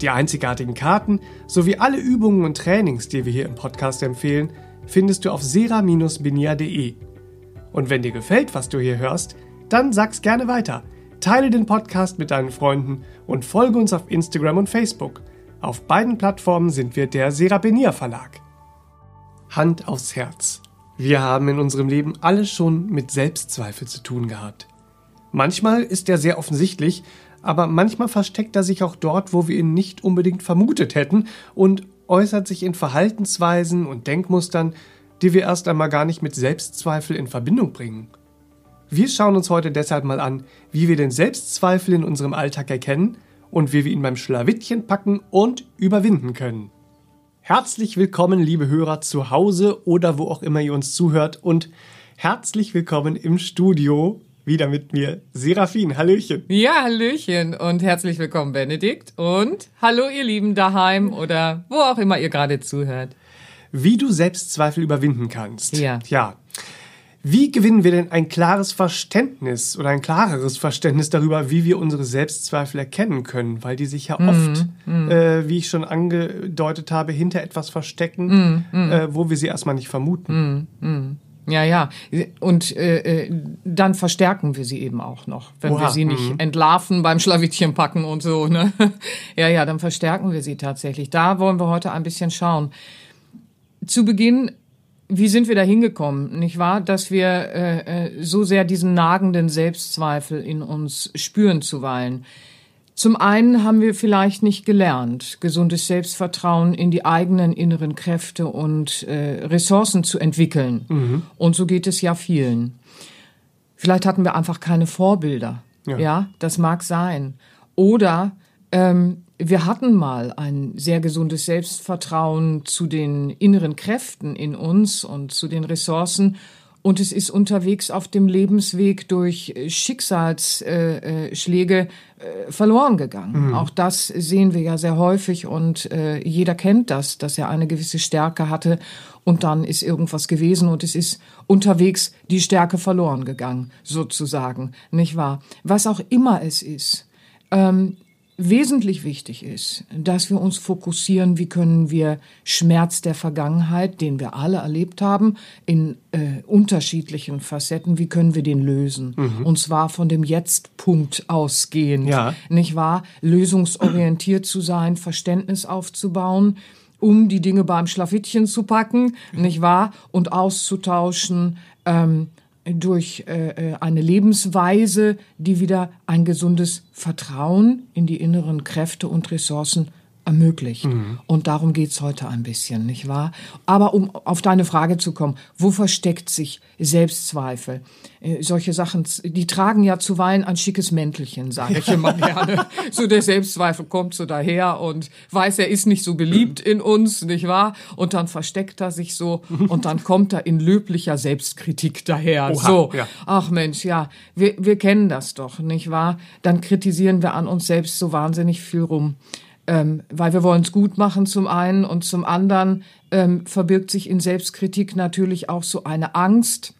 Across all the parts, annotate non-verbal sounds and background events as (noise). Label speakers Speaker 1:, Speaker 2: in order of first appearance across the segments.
Speaker 1: Die einzigartigen Karten sowie alle Übungen und Trainings, die wir hier im Podcast empfehlen, findest du auf sera-benia.de. Und wenn dir gefällt, was du hier hörst, dann sag's gerne weiter. Teile den Podcast mit deinen Freunden und folge uns auf Instagram und Facebook. Auf beiden Plattformen sind wir der Serabenia Verlag. Hand aufs Herz. Wir haben in unserem Leben alle schon mit Selbstzweifel zu tun gehabt. Manchmal ist er sehr offensichtlich, aber manchmal versteckt er sich auch dort, wo wir ihn nicht unbedingt vermutet hätten und äußert sich in Verhaltensweisen und Denkmustern, die wir erst einmal gar nicht mit Selbstzweifel in Verbindung bringen. Wir schauen uns heute deshalb mal an, wie wir den Selbstzweifel in unserem Alltag erkennen und wie wir ihn beim Schlawittchen packen und überwinden können. Herzlich willkommen, liebe Hörer, zu Hause oder wo auch immer ihr uns zuhört und herzlich willkommen im Studio wieder mit mir Serafin. Hallöchen.
Speaker 2: Ja, Hallöchen und herzlich willkommen, Benedikt. Und hallo, ihr Lieben daheim oder wo auch immer ihr gerade zuhört.
Speaker 1: Wie du Selbstzweifel überwinden kannst.
Speaker 2: Ja.
Speaker 1: Ja. Wie gewinnen wir denn ein klares Verständnis oder ein klareres Verständnis darüber, wie wir unsere Selbstzweifel erkennen können? Weil die sich ja
Speaker 2: Mhm,
Speaker 1: oft, äh, wie ich schon angedeutet habe, hinter etwas verstecken,
Speaker 2: Mhm,
Speaker 1: äh, wo wir sie erstmal nicht vermuten.
Speaker 2: Ja, ja. Und äh, äh, dann verstärken wir sie eben auch noch, wenn
Speaker 1: Oha,
Speaker 2: wir sie nicht entlarven beim Schlawittchen packen und so. Ne? (laughs) Ja, ja, dann verstärken wir sie tatsächlich. Da wollen wir heute ein bisschen schauen. Zu Beginn, wie sind wir da hingekommen, nicht wahr? Dass wir äh, äh, so sehr diesen nagenden Selbstzweifel in uns spüren zuweilen. Zum einen haben wir vielleicht nicht gelernt, gesundes Selbstvertrauen in die eigenen inneren Kräfte und äh, Ressourcen zu entwickeln. Und so geht es ja vielen. Vielleicht hatten wir einfach keine Vorbilder.
Speaker 1: Ja.
Speaker 2: Ja, das mag sein. Oder ähm, wir hatten mal ein sehr gesundes Selbstvertrauen zu den inneren Kräften in uns und zu den Ressourcen. Und es ist unterwegs auf dem Lebensweg durch äh, Schicksalsschläge äh, äh, verloren gegangen. Auch das sehen wir ja sehr häufig und jeder kennt das, dass er eine gewisse Stärke hatte und dann ist irgendwas gewesen und es ist unterwegs die Stärke verloren gegangen, sozusagen, nicht wahr? Was auch immer es ist. Ähm, wesentlich wichtig ist, dass wir uns fokussieren, wie können wir Schmerz der Vergangenheit, den wir alle erlebt haben, in äh, unterschiedlichen Facetten, wie können wir den lösen? Und zwar von dem Jetzt-Punkt ausgehend,
Speaker 1: Ja.
Speaker 2: nicht wahr? Lösungsorientiert zu sein, Verständnis aufzubauen, um die Dinge beim Schlafittchen zu packen, nicht wahr? Und auszutauschen, ähm, durch äh, äh, eine Lebensweise, die wieder ein gesundes Vertrauen in die inneren Kräfte und Ressourcen ermöglicht. Und darum geht's heute ein bisschen, nicht wahr? Aber um auf deine Frage zu kommen, wo versteckt sich Selbstzweifel? Äh, solche Sachen, die tragen ja zuweilen ein schickes Mäntelchen, sage ich (laughs) immer gerne. So der Selbstzweifel kommt so daher und weiß, er ist nicht so beliebt in uns, nicht wahr? Und dann versteckt er sich so (laughs) und dann kommt er in löblicher Selbstkritik daher.
Speaker 1: Oha,
Speaker 2: so,
Speaker 1: ja.
Speaker 2: ach Mensch, ja, wir, wir kennen das doch, nicht wahr? Dann kritisieren wir an uns selbst so wahnsinnig viel rum. Ähm, weil wir wollen es gut machen zum einen und zum anderen ähm, verbirgt sich in Selbstkritik natürlich auch so eine Angst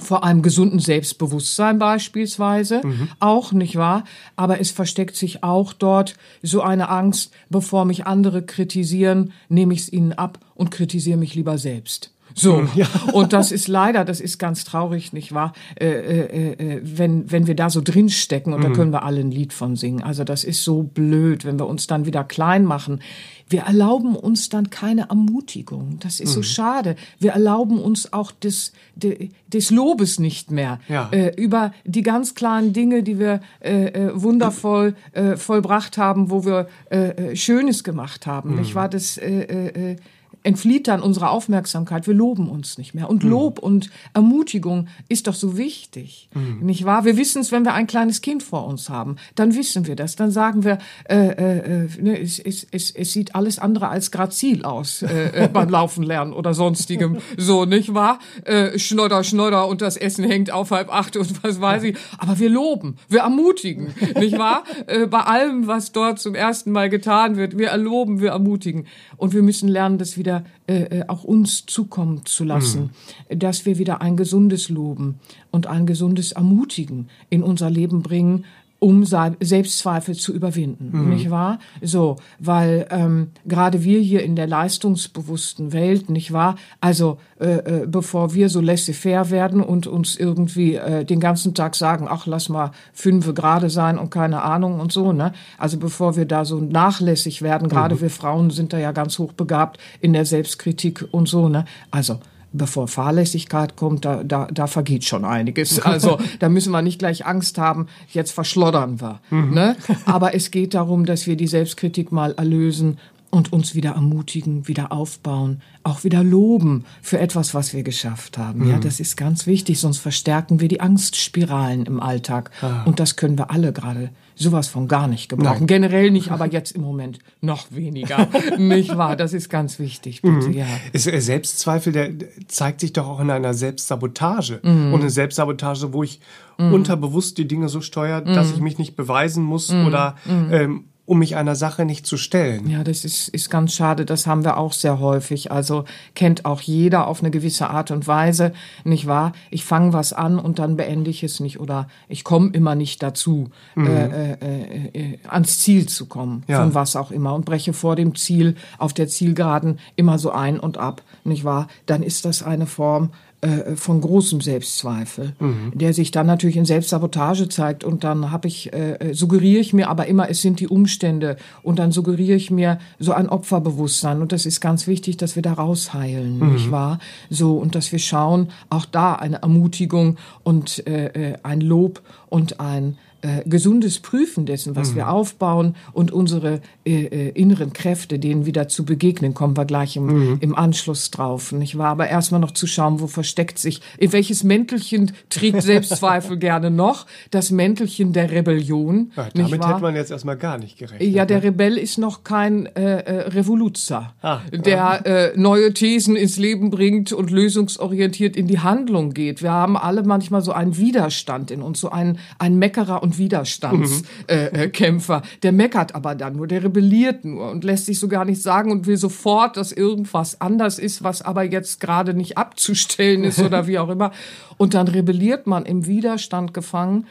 Speaker 2: vor einem gesunden Selbstbewusstsein beispielsweise, auch, nicht wahr? Aber es versteckt sich auch dort so eine Angst, bevor mich andere kritisieren, nehme ich es ihnen ab und kritisiere mich lieber selbst. So. Ja. (laughs) Und das ist leider, das ist ganz traurig, nicht wahr? Äh, äh, äh, wenn, wenn wir da so drinstecken und mhm. da können wir alle ein Lied von singen. Also das ist so blöd, wenn wir uns dann wieder klein machen. Wir erlauben uns dann keine Ermutigung. Das ist mhm. so schade. Wir erlauben uns auch des, des, des Lobes nicht mehr. Ja. Äh, über die ganz klaren Dinge, die wir äh, äh wundervoll äh, vollbracht haben, wo wir äh, äh Schönes gemacht haben. Mhm. Nicht wahr? Das, äh, äh, entflieht dann unsere Aufmerksamkeit. Wir loben uns nicht mehr. Und mhm. Lob und Ermutigung ist doch so wichtig, mhm. nicht wahr? Wir wissen es, wenn wir ein kleines Kind vor uns haben, dann wissen wir das. Dann sagen wir, äh, äh, äh ne, es, es, es, es sieht alles andere als grazil aus äh, äh (laughs) beim Laufen lernen oder sonstigem. So, nicht wahr? Äh, schnodder, schnodder und das Essen hängt auf halb acht und was weiß ich. Aber wir loben, wir ermutigen, nicht wahr? Äh, bei allem, was dort zum ersten Mal getan wird, wir erloben, wir ermutigen. Und wir müssen lernen, das wieder wieder äh, äh, auch uns zukommen zu lassen, mhm. dass wir wieder ein gesundes Loben und ein gesundes Ermutigen in unser Leben bringen, um Selbstzweifel zu überwinden, mhm. nicht wahr? So, weil ähm, gerade wir hier in der leistungsbewussten Welt, nicht wahr? Also äh, äh, bevor wir so laissez-faire werden und uns irgendwie äh, den ganzen Tag sagen, ach lass mal fünfe gerade sein und keine Ahnung und so, ne? Also bevor wir da so nachlässig werden, gerade mhm. wir Frauen sind da ja ganz hochbegabt in der Selbstkritik und so, ne? Also bevor Fahrlässigkeit kommt, da, da, da vergeht schon einiges. (laughs) Also da müssen wir nicht gleich Angst haben, jetzt verschloddern wir. Mhm. Ne? Aber es geht darum, dass wir die Selbstkritik mal erlösen und uns wieder ermutigen, wieder aufbauen, auch wieder loben für etwas, was wir geschafft haben. Mhm. Ja, das ist ganz wichtig, sonst verstärken wir die Angstspiralen im Alltag. Ah. Und das können wir alle gerade sowas von gar nicht gebrauchen. Nein. Generell nicht, aber jetzt im Moment noch weniger. (laughs) nicht wahr? Das ist ganz wichtig, bitte, mhm. ja.
Speaker 1: Ist, äh, Selbstzweifel, der zeigt sich doch auch in einer Selbstsabotage. Mhm. Und eine Selbstsabotage, wo ich mhm. unterbewusst die Dinge so steuere, dass mhm. ich mich nicht beweisen muss mhm. oder mhm. ähm, um mich einer Sache nicht zu stellen.
Speaker 2: Ja, das ist, ist ganz schade. Das haben wir auch sehr häufig. Also kennt auch jeder auf eine gewisse Art und Weise, nicht wahr? Ich fange was an und dann beende ich es nicht oder ich komme immer nicht dazu, mhm. äh, äh, äh, ans Ziel zu kommen, ja. von was auch immer und breche vor dem Ziel auf der Zielgeraden immer so ein und ab, nicht wahr? Dann ist das eine Form äh, von großem Selbstzweifel, mhm. der sich dann natürlich in Selbstsabotage zeigt und dann habe ich äh, äh, suggeriere ich mir aber immer, es sind die Umstände und dann suggeriere ich mir so ein Opferbewusstsein und das ist ganz wichtig, dass wir da rausheilen, mhm. nicht wahr? So und dass wir schauen, auch da eine Ermutigung und äh, äh ein Lob und ein äh, gesundes Prüfen dessen, was mhm. wir aufbauen und unsere äh, äh, inneren Kräfte, denen wieder zu begegnen, kommen wir gleich im, mhm. im Anschluss drauf. Nicht wahr? Aber erstmal noch zu schauen, wo versteckt sich, in welches Mäntelchen trägt (laughs) Selbstzweifel gerne noch? Das Mäntelchen der Rebellion.
Speaker 1: Ja, damit hätte man jetzt erstmal gar nicht gerechnet.
Speaker 2: Ja, der ne? Rebell ist noch kein äh, äh, Revoluzer, ah, der äh, neue Thesen ins Leben bringt und lösungsorientiert in die Handlung geht. Wir haben alle manchmal so einen Widerstand in uns, so einen, einen Meckerer und und Widerstandskämpfer. Mhm. Äh, der meckert aber dann nur, der rebelliert nur und lässt sich so gar nicht sagen und will sofort, dass irgendwas anders ist, was aber jetzt gerade nicht abzustellen ist oder (laughs) wie auch immer. Und dann rebelliert man im Widerstand gefangen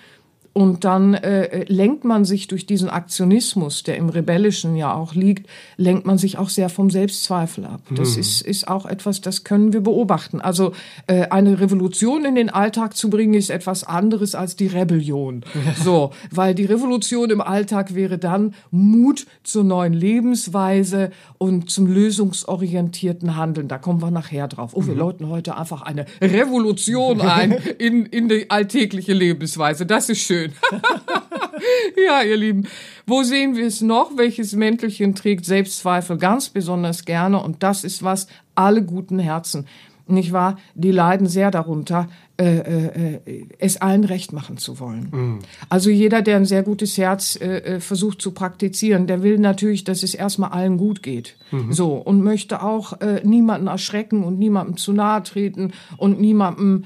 Speaker 2: und dann äh, lenkt man sich durch diesen Aktionismus, der im Rebellischen ja auch liegt, lenkt man sich auch sehr vom Selbstzweifel ab. Das mhm. ist, ist auch etwas, das können wir beobachten. Also äh, eine Revolution in den Alltag zu bringen, ist etwas anderes als die Rebellion. Ja. (laughs) So, weil die Revolution im Alltag wäre dann Mut zur neuen Lebensweise und zum lösungsorientierten Handeln. Da kommen wir nachher drauf. Oh, wir mhm. läuten heute einfach eine Revolution ein (laughs) in, in die alltägliche Lebensweise. Das ist schön schön. (laughs) ja, ihr Lieben. Wo sehen wir es noch? Welches Mäntelchen trägt Selbstzweifel ganz besonders gerne? Und das ist was, alle guten Herzen, nicht wahr? Die leiden sehr darunter, äh, äh, äh, es allen recht machen zu wollen. Mhm. Also jeder, der ein sehr gutes Herz äh, äh, versucht zu praktizieren, der will natürlich, dass es erstmal allen gut geht. Mhm. So und möchte auch äh, niemanden erschrecken und niemandem zu nahe treten und niemandem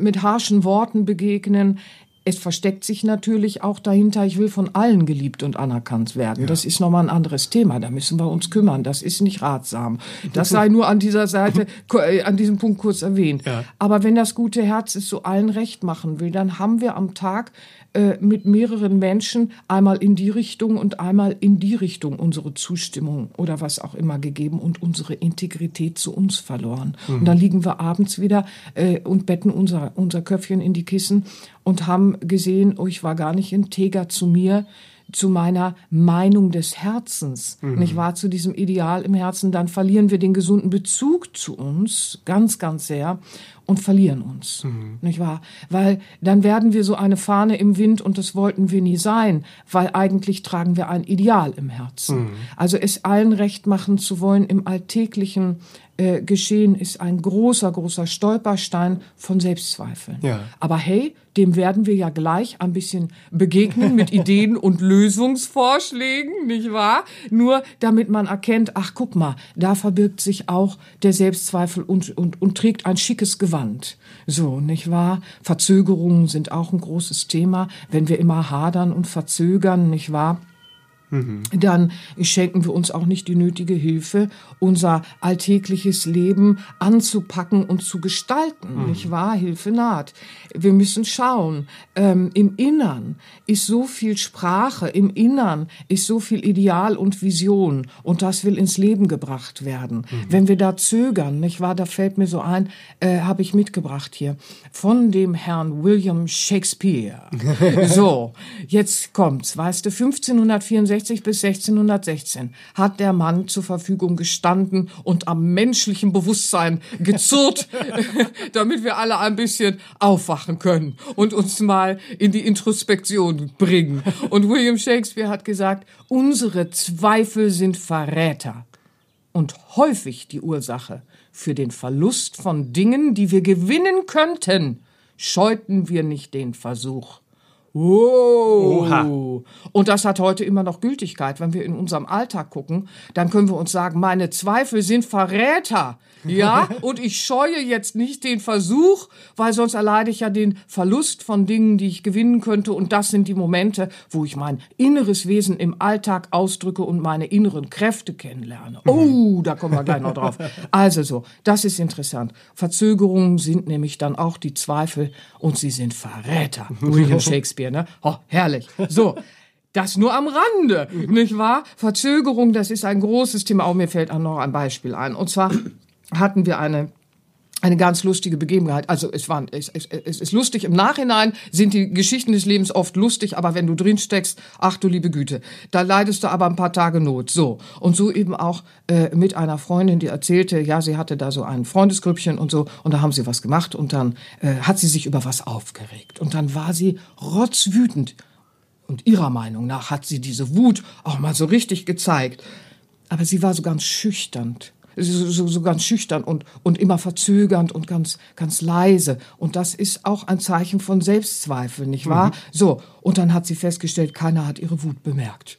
Speaker 2: mit harschen Worten begegnen es versteckt sich natürlich auch dahinter, ich will von allen geliebt und anerkannt werden. Ja. Das ist nochmal ein anderes Thema. Da müssen wir uns kümmern. Das ist nicht ratsam. Das sei nur an dieser Seite, (laughs) äh, an diesem Punkt kurz erwähnt. Ja. Aber wenn das gute Herz es so allen recht machen will, dann haben wir am Tag äh, mit mehreren Menschen einmal in die Richtung und einmal in die Richtung unsere Zustimmung oder was auch immer gegeben und unsere Integrität zu uns verloren. Mhm. Und dann liegen wir abends wieder äh, und betten unser, unser Köpfchen in die Kissen und haben gesehen, oh, ich war gar nicht integer zu mir, zu meiner Meinung des Herzens, mhm. nicht wahr, zu diesem Ideal im Herzen, dann verlieren wir den gesunden Bezug zu uns ganz, ganz sehr und verlieren uns, mhm. nicht wahr? Weil dann werden wir so eine Fahne im Wind und das wollten wir nie sein, weil eigentlich tragen wir ein Ideal im Herzen. Mhm. Also es allen recht machen zu wollen im alltäglichen äh, Geschehen ist ein großer, großer Stolperstein von Selbstzweifeln. Ja. Aber hey, dem werden wir ja gleich ein bisschen begegnen mit (laughs) Ideen und Lösungsvorschlägen, nicht wahr? Nur damit man erkennt, ach guck mal, da verbirgt sich auch der Selbstzweifel und, und, und trägt ein schickes Gewand. So, nicht wahr? Verzögerungen sind auch ein großes Thema. Wenn wir immer hadern und verzögern, nicht wahr? Mhm. dann schenken wir uns auch nicht die nötige Hilfe, unser alltägliches Leben anzupacken und zu gestalten, mhm. nicht wahr? Hilfe naht. Wir müssen schauen, ähm, im Innern ist so viel Sprache, im Innern ist so viel Ideal und Vision und das will ins Leben gebracht werden. Mhm. Wenn wir da zögern, nicht wahr? Da fällt mir so ein, äh, habe ich mitgebracht hier, von dem Herrn William Shakespeare. (laughs) so, jetzt kommt's, weißt du, 1564 1660 bis 1616 hat der Mann zur Verfügung gestanden und am menschlichen Bewusstsein gezurrt, (laughs) damit wir alle ein bisschen aufwachen können und uns mal in die Introspektion bringen. Und William Shakespeare hat gesagt, unsere Zweifel sind Verräter und häufig die Ursache für den Verlust von Dingen, die wir gewinnen könnten, scheuten wir nicht den Versuch. Wow. Oha. Und das hat heute immer noch Gültigkeit. Wenn wir in unserem Alltag gucken, dann können wir uns sagen, meine Zweifel sind Verräter. Ja, (laughs) und ich scheue jetzt nicht den Versuch, weil sonst erleide ich ja den Verlust von Dingen, die ich gewinnen könnte. Und das sind die Momente, wo ich mein inneres Wesen im Alltag ausdrücke und meine inneren Kräfte kennenlerne. Mhm. Oh, da kommen wir gleich noch drauf. Also so, das ist interessant. Verzögerungen sind nämlich dann auch die Zweifel und sie sind Verräter. William (laughs) Shakespeare, ne? Oh, herrlich. So. Das nur am Rande, nicht wahr? Verzögerung, das ist ein großes Thema. Auch mir fällt auch noch ein Beispiel ein. Und zwar hatten wir eine eine ganz lustige Begebenheit. Also es war es, es, es ist lustig im Nachhinein sind die Geschichten des Lebens oft lustig, aber wenn du drin steckst, ach du liebe Güte, da leidest du aber ein paar Tage Not. So. Und so eben auch äh, mit einer Freundin, die erzählte, ja, sie hatte da so ein Freundesgrüppchen und so und da haben sie was gemacht und dann äh, hat sie sich über was aufgeregt. Und dann war sie rotzwütend. Und ihrer Meinung nach hat sie diese Wut auch mal so richtig gezeigt, aber sie war so ganz schüchtern so, so ganz schüchtern und, und immer verzögernd und ganz, ganz leise. Und das ist auch ein Zeichen von Selbstzweifel, nicht wahr? Mhm. So. Und dann hat sie festgestellt, keiner hat ihre Wut bemerkt.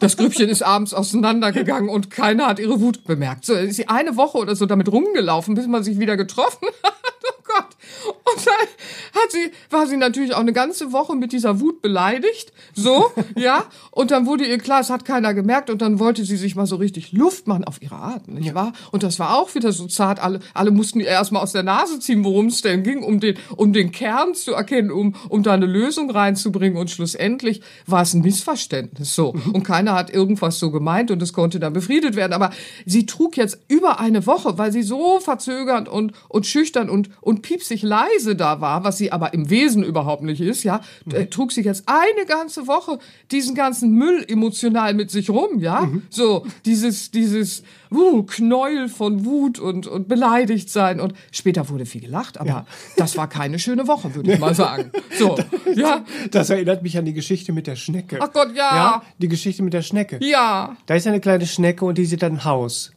Speaker 2: Das Grüppchen ist abends auseinandergegangen und keiner hat ihre Wut bemerkt. So ist sie eine Woche oder so damit rumgelaufen, bis man sich wieder getroffen (laughs) hat. Oh Gott. Und dann hat sie, war sie natürlich auch eine ganze Woche mit dieser Wut beleidigt. So, (laughs) ja. Und dann wurde ihr klar, es hat keiner gemerkt. Und dann wollte sie sich mal so richtig Luft machen auf ihre Art, nicht ja. wahr? Und das war auch wieder so zart. Alle, alle mussten ihr erstmal aus der Nase ziehen, worum es denn ging, um den, um den Kern zu erkennen, um, um da eine Lösung reinzubringen. Und schlussendlich war es ein Missverständnis. So. Mhm. Und keiner hat irgendwas so gemeint und es konnte dann befriedet werden. Aber sie trug jetzt über eine Woche, weil sie so verzögernd und, und schüchtern und, und piepsig leise Weise da war, was sie aber im Wesen überhaupt nicht ist, ja, mhm. trug sie jetzt eine ganze Woche diesen ganzen Müll emotional mit sich rum, ja, mhm. so dieses dieses uh, Knäuel von Wut und und beleidigt sein und später wurde viel gelacht, aber ja. das war keine schöne Woche, würde ich mal sagen. So, (laughs)
Speaker 1: ja. Das erinnert mich an die Geschichte mit der Schnecke.
Speaker 2: Ach Gott, ja. Ja,
Speaker 1: die Geschichte mit der Schnecke.
Speaker 2: Ja.
Speaker 1: Da ist eine kleine Schnecke und die sieht ein Haus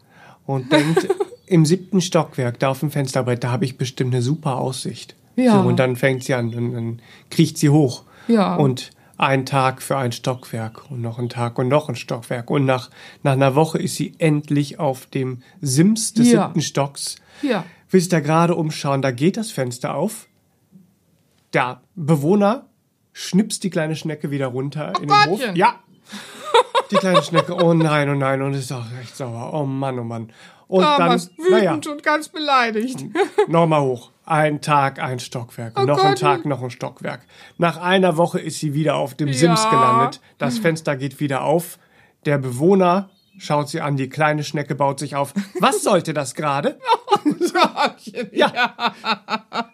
Speaker 1: und denkt (laughs) im siebten Stockwerk, da auf dem Fensterbrett, da habe ich bestimmt eine super Aussicht. Ja. So, und dann fängt sie an und dann kriecht sie hoch.
Speaker 2: Ja.
Speaker 1: Und ein Tag für ein Stockwerk und noch ein Tag und noch ein Stockwerk. Und nach, nach einer Woche ist sie endlich auf dem Sims des ja. siebten Stocks.
Speaker 2: Ja.
Speaker 1: Will sich da gerade umschauen, da geht das Fenster auf. der Bewohner schnipst die kleine Schnecke wieder runter in den Hof.
Speaker 2: Gottchen.
Speaker 1: Ja. Die kleine Schnecke, oh nein, oh nein, und ist auch echt sauer. Oh Mann, oh Mann. Und
Speaker 2: Thomas,
Speaker 1: dann, naja,
Speaker 2: wütend und ganz beleidigt. (laughs)
Speaker 1: nochmal hoch. Ein Tag, ein Stockwerk. noch ein
Speaker 2: Gott.
Speaker 1: Tag, noch ein Stockwerk. Nach einer Woche ist sie wieder auf dem Sims
Speaker 2: Ja.
Speaker 1: gelandet. Das Fenster geht wieder auf. Der Bewohner schaut sie an, die kleine Schnecke baut sich auf. Was sollte das gerade? (laughs)
Speaker 2: Gottchen,
Speaker 1: Ja.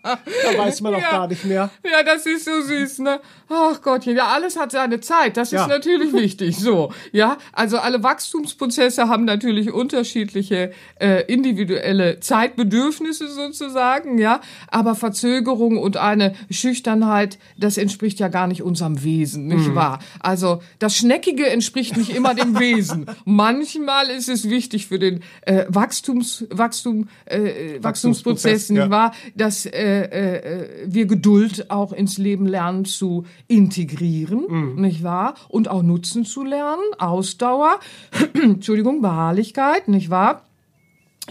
Speaker 1: Da weiß man auch
Speaker 2: Ja.
Speaker 1: gar nicht mehr.
Speaker 2: Ja, das ist so süß, ne? Ach Gottchen, ja, alles hat seine Zeit. Das
Speaker 1: Ja.
Speaker 2: ist natürlich (laughs) wichtig. So, ja, also alle Wachstumsprozesse haben natürlich unterschiedliche äh, individuelle Zeitbedürfnisse sozusagen, ja. Aber Verzögerung und eine Schüchternheit, das entspricht ja gar nicht unserem Wesen, nicht
Speaker 1: Mhm.
Speaker 2: wahr? Also das Schneckige entspricht nicht immer dem Wesen. (laughs) Manchmal ist es wichtig für den äh, Wachstums, Wachstum, äh,
Speaker 1: Wachstumsprozess,
Speaker 2: nicht
Speaker 1: ja.
Speaker 2: wahr? Dass äh, äh, wir Geduld auch ins Leben lernen zu integrieren,
Speaker 1: Mhm.
Speaker 2: nicht wahr? Und auch nutzen zu lernen, Ausdauer, (clears throat) Entschuldigung, Beharrlichkeit, nicht wahr?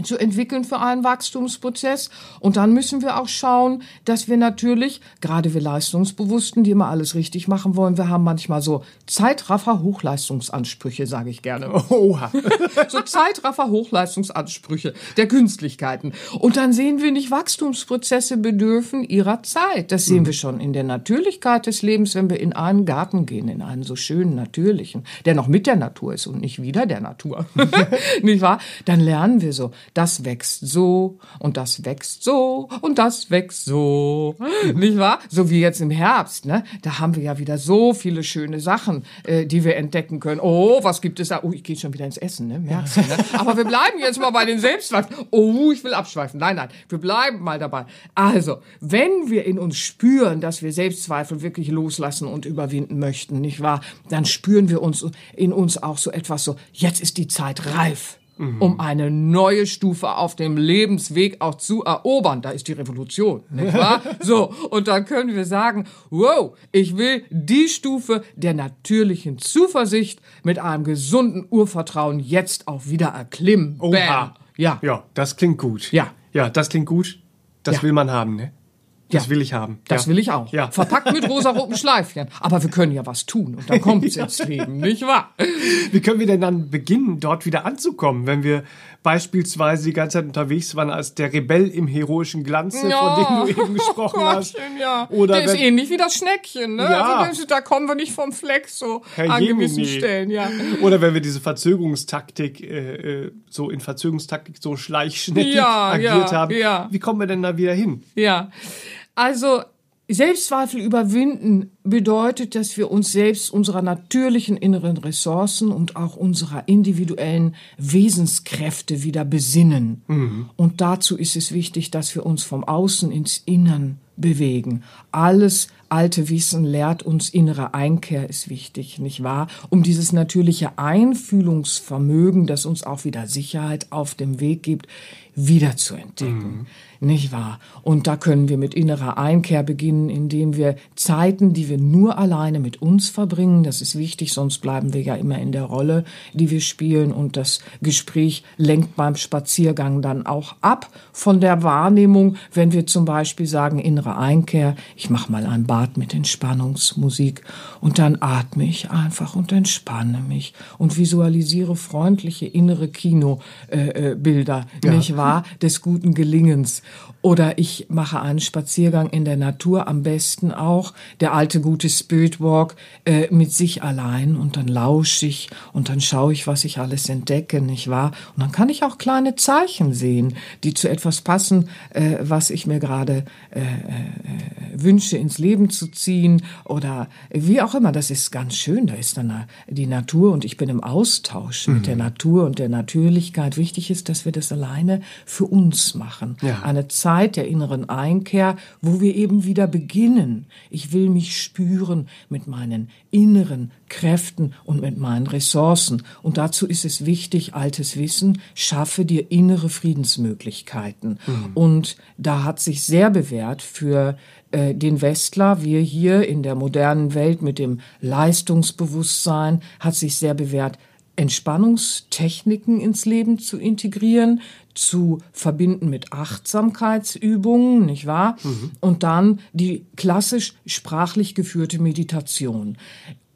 Speaker 2: Zu entwickeln für einen Wachstumsprozess. Und dann müssen wir auch schauen, dass wir natürlich, gerade wir Leistungsbewussten, die immer alles richtig machen wollen, wir haben manchmal so Zeitraffer-Hochleistungsansprüche, sage ich gerne
Speaker 1: Oha. (laughs)
Speaker 2: so Zeitraffer-Hochleistungsansprüche der Künstlichkeiten. Und dann sehen wir nicht, Wachstumsprozesse bedürfen ihrer Zeit. Das sehen wir schon in der Natürlichkeit des Lebens, wenn wir in einen Garten gehen, in einen so schönen, natürlichen, der noch mit der Natur ist und nicht wieder der Natur. (laughs) nicht wahr? Dann lernen wir so, das wächst so und das wächst so und das wächst so. nicht wahr? So wie jetzt im Herbst, ne? Da haben wir ja wieder so viele schöne Sachen, äh, die wir entdecken können. Oh, was gibt es da? Oh, ich gehe schon wieder ins Essen, ne? Merkst du, ne? Aber wir bleiben jetzt mal bei den Selbstzweifeln. Oh, ich will abschweifen. Nein, nein, wir bleiben mal dabei. Also, wenn wir in uns spüren, dass wir Selbstzweifel wirklich loslassen und überwinden möchten, nicht wahr? Dann spüren wir uns in uns auch so etwas so, jetzt ist die Zeit reif um eine neue Stufe auf dem Lebensweg auch zu erobern. Da ist die Revolution, nicht wahr? (laughs) so, und dann können wir sagen, wow, ich will die Stufe der natürlichen Zuversicht mit einem gesunden Urvertrauen jetzt auch wieder erklimmen. Bam.
Speaker 1: Oha.
Speaker 2: Ja.
Speaker 1: Ja, das klingt gut.
Speaker 2: Ja.
Speaker 1: Ja, das klingt gut. Das
Speaker 2: Ja.
Speaker 1: will man haben, ne? Das
Speaker 2: Ja.
Speaker 1: will ich haben.
Speaker 2: Das
Speaker 1: ja.
Speaker 2: will ich auch.
Speaker 1: Ja.
Speaker 2: Verpackt mit rosaroten Schleifchen. Aber wir können ja was tun und dann kommt's (laughs) ins Leben, nicht wahr?
Speaker 1: Wie können wir denn dann beginnen, dort wieder anzukommen, wenn wir beispielsweise die ganze Zeit unterwegs waren als der Rebell im heroischen Glanze,
Speaker 2: Ja.
Speaker 1: von dem du eben gesprochen (laughs) hast?
Speaker 2: Gottchen, ja.
Speaker 1: Oder
Speaker 2: der ist
Speaker 1: wenn-
Speaker 2: ähnlich wie das Schneckchen, ne?
Speaker 1: Ja.
Speaker 2: Also, da kommen wir nicht vom Fleck so
Speaker 1: Herr
Speaker 2: an gewissen
Speaker 1: Jemini.
Speaker 2: Stellen, ja.
Speaker 1: Oder wenn wir diese Verzögerungstaktik, äh, äh, so in Verzögerungstaktik so schleichschnittig
Speaker 2: Ja,
Speaker 1: agiert
Speaker 2: ja,
Speaker 1: haben,
Speaker 2: ja.
Speaker 1: wie kommen wir denn da wieder hin?
Speaker 2: Ja, also Selbstzweifel überwinden bedeutet, dass wir uns selbst unserer natürlichen inneren Ressourcen und auch unserer individuellen Wesenskräfte wieder besinnen. Und dazu ist es wichtig, dass wir uns vom Außen ins Innern bewegen. Alles alte Wissen lehrt uns innere Einkehr ist wichtig, nicht wahr? Um dieses natürliche Einfühlungsvermögen, das uns auch wieder Sicherheit auf dem Weg gibt, wieder zu entdecken. Nicht wahr? Und da können wir mit innerer Einkehr beginnen, indem wir Zeiten, die wir nur alleine mit uns verbringen, das ist wichtig, sonst bleiben wir ja immer in der Rolle, die wir spielen und das Gespräch lenkt beim Spaziergang dann auch ab von der Wahrnehmung, wenn wir zum Beispiel sagen, innere Einkehr, ich mache mal ein Bad mit Entspannungsmusik und dann atme ich einfach und entspanne mich und visualisiere freundliche innere Kinobilder, äh, Bilder, nicht wahr, des guten Gelingens. Oder ich mache einen Spaziergang in der Natur, am besten auch der alte gute Spirit Walk äh, mit sich allein und dann lausche ich und dann schaue ich, was ich alles entdecke, nicht wahr? Und dann kann ich auch kleine Zeichen sehen, die zu etwas passen, äh, was ich mir gerade äh, äh, wünsche, ins Leben zu ziehen oder wie auch immer. Das ist ganz schön. Da ist dann die Natur und ich bin im Austausch mit der Natur und der Natürlichkeit. Wichtig ist, dass wir das alleine für uns machen.
Speaker 1: Ja.
Speaker 2: Eine Zeit der inneren Einkehr, wo wir eben wieder beginnen. Ich will mich spüren mit meinen inneren Kräften und mit meinen Ressourcen. Und dazu ist es wichtig, altes Wissen, schaffe dir innere Friedensmöglichkeiten. Und da hat sich sehr bewährt für äh, den Westler, wir hier in der modernen Welt mit dem Leistungsbewusstsein, hat sich sehr bewährt, Entspannungstechniken ins Leben zu integrieren, zu verbinden mit Achtsamkeitsübungen, nicht wahr? Mhm. Und dann die klassisch sprachlich geführte Meditation.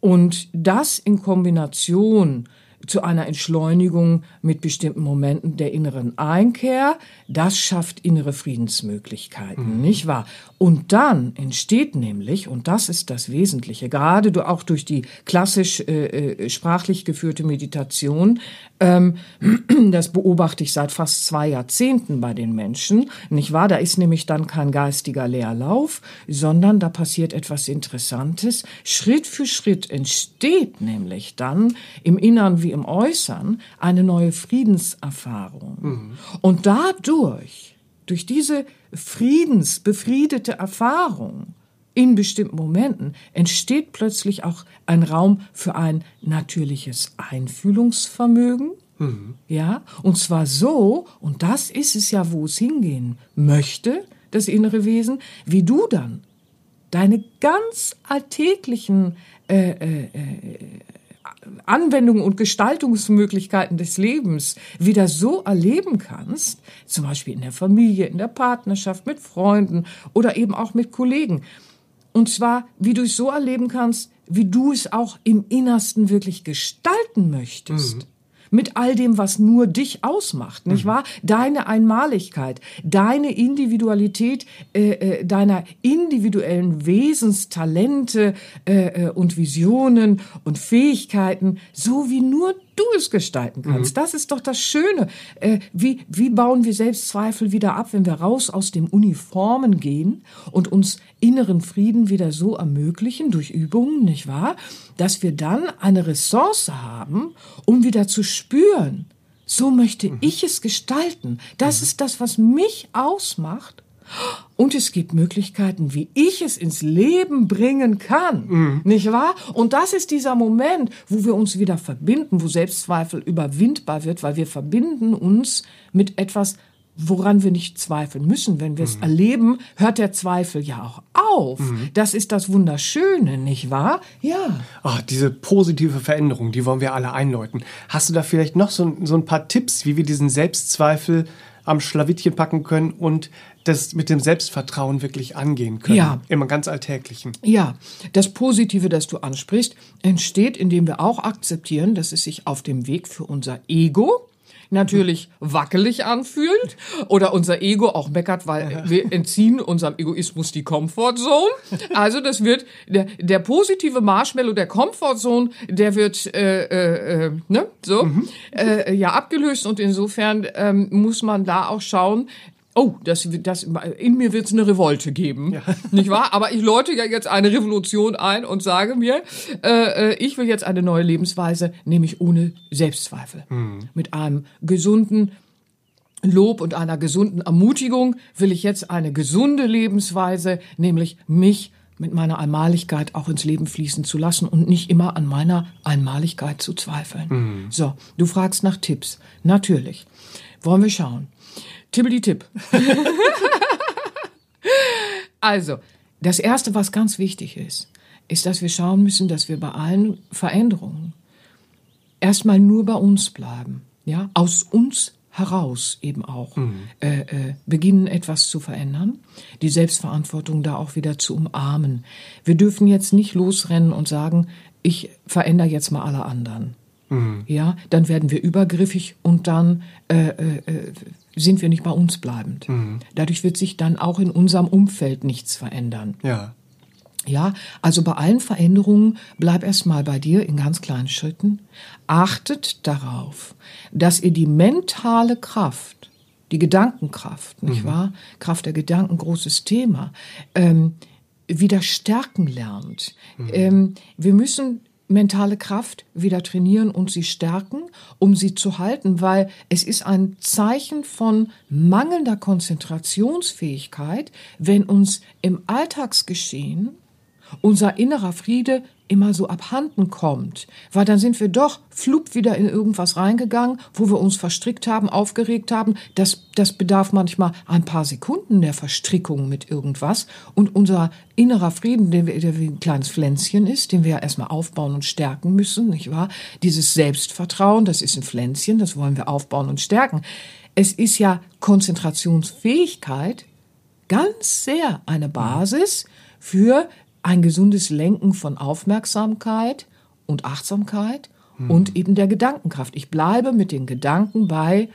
Speaker 2: Und das in Kombination zu einer Entschleunigung mit bestimmten Momenten der inneren Einkehr. Das schafft innere Friedensmöglichkeiten, mhm. nicht wahr? Und dann entsteht nämlich, und das ist das Wesentliche, gerade du auch durch die klassisch äh, äh sprachlich geführte Meditation, ähm, (clears throat) das beobachte ich seit fast zwei Jahrzehnten bei den Menschen, nicht wahr? Da ist nämlich dann kein geistiger Leerlauf, sondern da passiert etwas Interessantes. Schritt für Schritt entsteht nämlich dann im Innern wie im Äußern eine neue Friedenserfahrung. Mhm. Und dadurch, durch diese friedensbefriedete Erfahrung, in bestimmten Momenten entsteht plötzlich auch ein Raum für ein natürliches Einfühlungsvermögen. Mhm. Ja, und zwar so, und das ist es ja, wo es hingehen möchte, das innere Wesen, wie du dann deine ganz alltäglichen äh, äh, äh Anwendungen und Gestaltungsmöglichkeiten des Lebens wieder so erleben kannst, zum Beispiel in der Familie, in der Partnerschaft, mit Freunden oder eben auch mit Kollegen. Und zwar, wie du es so erleben kannst, wie du es auch im Innersten wirklich gestalten möchtest. Mhm mit all dem, was nur dich ausmacht, nicht mhm. wahr? Deine Einmaligkeit, deine Individualität, äh, äh, deiner individuellen Wesenstalente äh, äh, und Visionen und Fähigkeiten, so wie nur du es gestalten kannst. Mhm. Das ist doch das Schöne. Äh, wie, wie bauen wir Selbstzweifel wieder ab, wenn wir raus aus dem Uniformen gehen und uns inneren Frieden wieder so ermöglichen durch Übungen, nicht wahr? Dass wir dann eine Ressource haben, um wieder zu spüren. So möchte mhm. ich es gestalten. Das mhm. ist das, was mich ausmacht und es gibt Möglichkeiten, wie ich es ins Leben bringen kann. Mhm. Nicht wahr? Und das ist dieser Moment, wo wir uns wieder verbinden, wo Selbstzweifel überwindbar wird, weil wir verbinden uns mit etwas, woran wir nicht zweifeln müssen. Wenn wir es mhm. erleben, hört der Zweifel ja auch auf. Mhm. Das ist das Wunderschöne, nicht wahr? Ja.
Speaker 1: Ach, diese positive Veränderung, die wollen wir alle einläuten. Hast du da vielleicht noch so, so ein paar Tipps, wie wir diesen Selbstzweifel am Schlawittchen packen können und das mit dem Selbstvertrauen wirklich angehen können. Ja. Immer ganz alltäglichen.
Speaker 2: Ja, das Positive, das du ansprichst, entsteht, indem wir auch akzeptieren, dass es sich auf dem Weg für unser Ego natürlich wackelig anfühlt oder unser Ego auch meckert, weil wir entziehen unserem Egoismus die Comfortzone. Also das wird der, der positive Marshmallow der Comfortzone, der wird äh, äh, äh, ne so mhm. äh, ja abgelöst und insofern ähm, muss man da auch schauen, Oh, das, das, in mir wird es eine Revolte geben, ja. (laughs) nicht wahr? Aber ich läute ja jetzt eine Revolution ein und sage mir, äh, äh, ich will jetzt eine neue Lebensweise, nämlich ohne Selbstzweifel, mhm. mit einem gesunden Lob und einer gesunden Ermutigung will ich jetzt eine gesunde Lebensweise, nämlich mich mit meiner Einmaligkeit auch ins Leben fließen zu lassen und nicht immer an meiner Einmaligkeit zu zweifeln. Mhm. So, du fragst nach Tipps. Natürlich. Wollen wir schauen. Tibbeli-Tipp. (laughs) also, das Erste, was ganz wichtig ist, ist, dass wir schauen müssen, dass wir bei allen Veränderungen erstmal nur bei uns bleiben. Ja, aus uns heraus eben auch mhm. äh, äh, beginnen etwas zu verändern, die Selbstverantwortung da auch wieder zu umarmen. Wir dürfen jetzt nicht losrennen und sagen, ich verändere jetzt mal alle anderen. Mhm. Ja, dann werden wir übergriffig und dann äh, äh, äh sind wir nicht bei uns bleibend. Mhm. Dadurch wird sich dann auch in unserem Umfeld nichts verändern.
Speaker 1: Ja.
Speaker 2: Ja, also bei allen Veränderungen bleib erstmal bei dir in ganz kleinen Schritten. Achtet darauf, dass ihr die mentale Kraft, die Gedankenkraft, nicht mhm. wahr? Kraft der Gedanken, großes Thema, ähm, wieder stärken lernt. Mhm. Ähm, wir müssen mentale Kraft wieder trainieren und sie stärken, um sie zu halten, weil es ist ein Zeichen von mangelnder Konzentrationsfähigkeit, wenn uns im Alltagsgeschehen unser innerer Friede immer so abhanden kommt. Weil dann sind wir doch flup wieder in irgendwas reingegangen, wo wir uns verstrickt haben, aufgeregt haben. Das, das bedarf manchmal ein paar Sekunden der Verstrickung mit irgendwas. Und unser innerer Frieden, der, der wie ein kleines Pflänzchen ist, den wir ja erstmal aufbauen und stärken müssen, nicht wahr? Dieses Selbstvertrauen, das ist ein Pflänzchen, das wollen wir aufbauen und stärken. Es ist ja Konzentrationsfähigkeit ganz sehr eine Basis für ein gesundes Lenken von Aufmerksamkeit und Achtsamkeit hm. und eben der Gedankenkraft. Ich bleibe mit den Gedanken bei